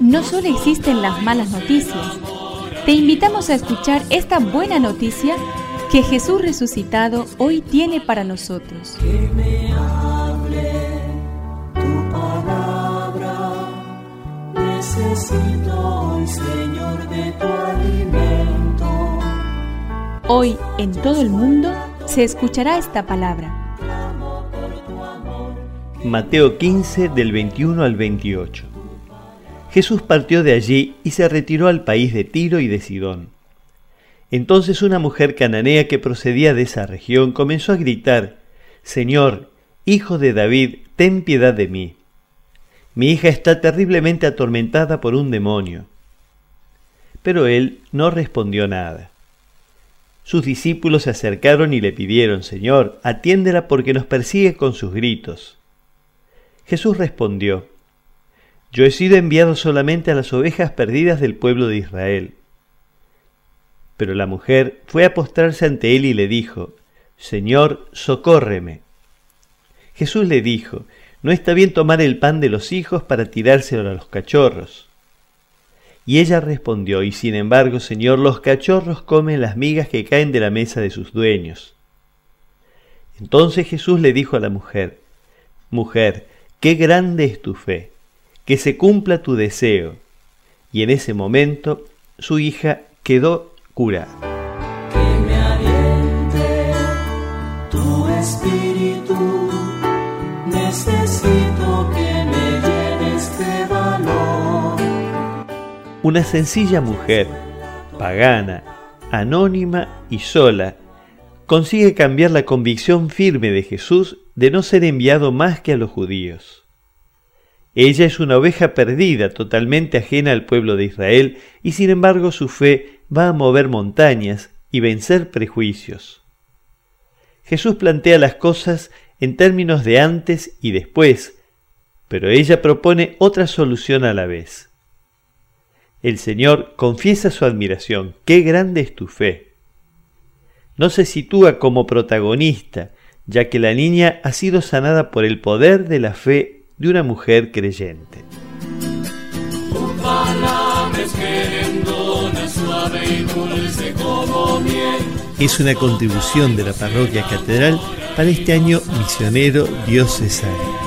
No solo existen las malas noticias, te invitamos a escuchar esta buena noticia que Jesús resucitado hoy tiene para nosotros. Que me hable tu palabra, necesito hoy, Señor, de tu alimento. Hoy en todo el mundo se escuchará esta palabra. Mateo 15 del 21 al 28. Jesús partió de allí y se retiró al país de Tiro y de Sidón. Entonces una mujer cananea que procedía de esa región comenzó a gritar, Señor, Hijo de David, ten piedad de mí. Mi hija está terriblemente atormentada por un demonio. Pero él no respondió nada. Sus discípulos se acercaron y le pidieron, Señor, atiéndela porque nos persigue con sus gritos. Jesús respondió, Yo he sido enviado solamente a las ovejas perdidas del pueblo de Israel. Pero la mujer fue a postrarse ante él y le dijo, Señor, socórreme. Jesús le dijo, No está bien tomar el pan de los hijos para tirárselo a los cachorros. Y ella respondió, Y sin embargo, Señor, los cachorros comen las migas que caen de la mesa de sus dueños. Entonces Jesús le dijo a la mujer, Mujer, Qué grande es tu fe, que se cumpla tu deseo. Y en ese momento su hija quedó curada. Que me aliente tu espíritu, necesito que me llenes de valor. Una sencilla mujer, pagana, anónima y sola, consigue cambiar la convicción firme de Jesús de no ser enviado más que a los judíos. Ella es una oveja perdida, totalmente ajena al pueblo de Israel, y sin embargo su fe va a mover montañas y vencer prejuicios. Jesús plantea las cosas en términos de antes y después, pero ella propone otra solución a la vez. El Señor confiesa su admiración, qué grande es tu fe. No se sitúa como protagonista, ya que la niña ha sido sanada por el poder de la fe de una mujer creyente. Es una contribución de la parroquia catedral para este año misionero diocesano.